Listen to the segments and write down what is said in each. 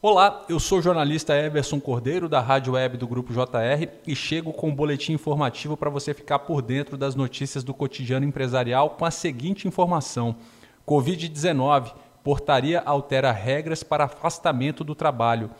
Olá, eu sou o jornalista Everson Cordeiro da Rádio Web do Grupo JR e chego com um boletim informativo para você ficar por dentro das notícias do cotidiano empresarial com a seguinte informação: Covid-19, portaria altera regras para afastamento do trabalho.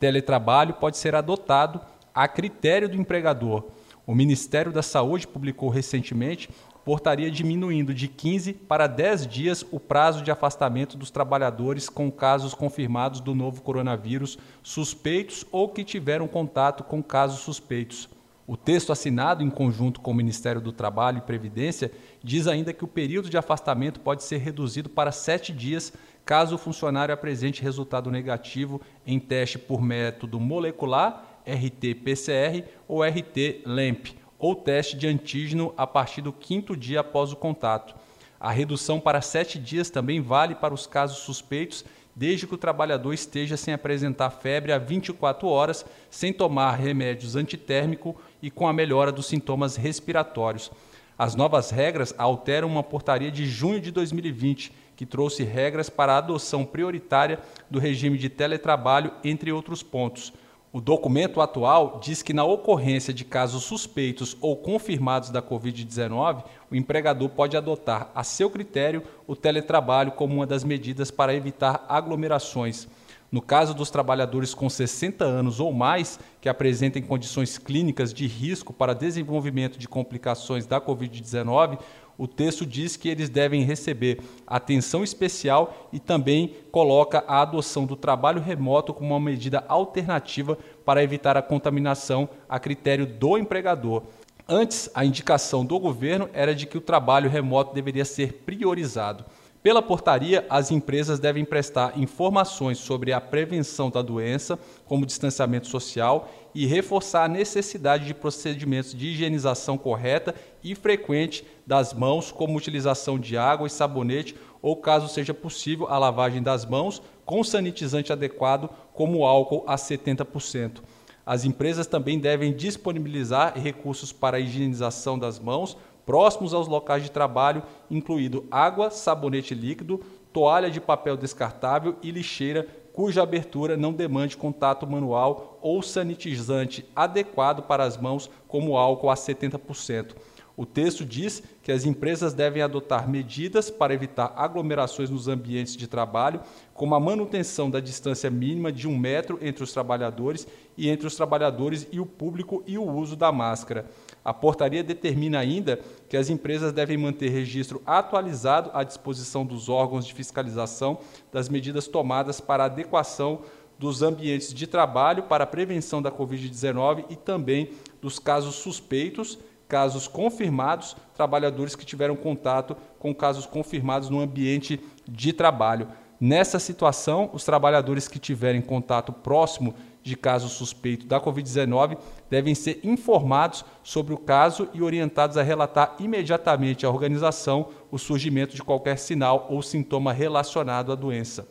Teletrabalho pode ser adotado a critério do empregador. O Ministério da Saúde publicou recentemente portaria diminuindo de 15 para 10 dias o prazo de afastamento dos trabalhadores com casos confirmados do novo coronavírus, suspeitos ou que tiveram contato com casos suspeitos. O texto assinado em conjunto com o Ministério do Trabalho e Previdência diz ainda que o período de afastamento pode ser reduzido para sete dias caso o funcionário apresente resultado negativo em teste por método molecular, RT-PCR ou RT-LEMP ou teste de antígeno a partir do quinto dia após o contato. A redução para sete dias também vale para os casos suspeitos, desde que o trabalhador esteja sem apresentar febre há 24 horas, sem tomar remédios antitérmicos e com a melhora dos sintomas respiratórios. As novas regras alteram uma portaria de junho de 2020, que trouxe regras para a adoção prioritária do regime de teletrabalho, entre outros pontos. O documento atual diz que, na ocorrência de casos suspeitos ou confirmados da Covid-19, o empregador pode adotar, a seu critério, o teletrabalho como uma das medidas para evitar aglomerações. No caso dos trabalhadores com 60 anos ou mais que apresentem condições clínicas de risco para desenvolvimento de complicações da Covid-19, o texto diz que eles devem receber atenção especial e também coloca a adoção do trabalho remoto como uma medida alternativa para evitar a contaminação a critério do empregador. Antes, a indicação do governo era de que o trabalho remoto deveria ser priorizado. Pela portaria, as empresas devem prestar informações sobre a prevenção da doença, como distanciamento social, e reforçar a necessidade de procedimentos de higienização correta e frequente das mãos, como utilização de água e sabonete, ou, caso seja possível, a lavagem das mãos com sanitizante adequado, como álcool a 70%. As empresas também devem disponibilizar recursos para a higienização das mãos próximos aos locais de trabalho, incluindo água, sabonete líquido, toalha de papel descartável e lixeira cuja abertura não demande contato manual ou sanitizante adequado para as mãos, como álcool a 70%. O texto diz que as empresas devem adotar medidas para evitar aglomerações nos ambientes de trabalho, como a manutenção da distância mínima de um metro entre os trabalhadores e entre os trabalhadores e o público e o uso da máscara. A portaria determina ainda que as empresas devem manter registro atualizado à disposição dos órgãos de fiscalização das medidas tomadas para adequação dos ambientes de trabalho para a prevenção da Covid-19 e também dos casos suspeitos casos confirmados, trabalhadores que tiveram contato com casos confirmados no ambiente de trabalho. Nessa situação, os trabalhadores que tiverem contato próximo de caso suspeito da Covid-19 devem ser informados sobre o caso e orientados a relatar imediatamente à organização o surgimento de qualquer sinal ou sintoma relacionado à doença.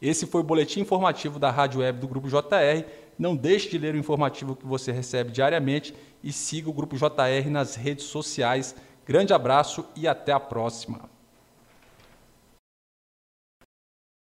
Esse foi o boletim informativo da Rádio Web do Grupo JR. Não deixe de ler o informativo que você recebe diariamente e siga o Grupo JR nas redes sociais. Grande abraço e até a próxima.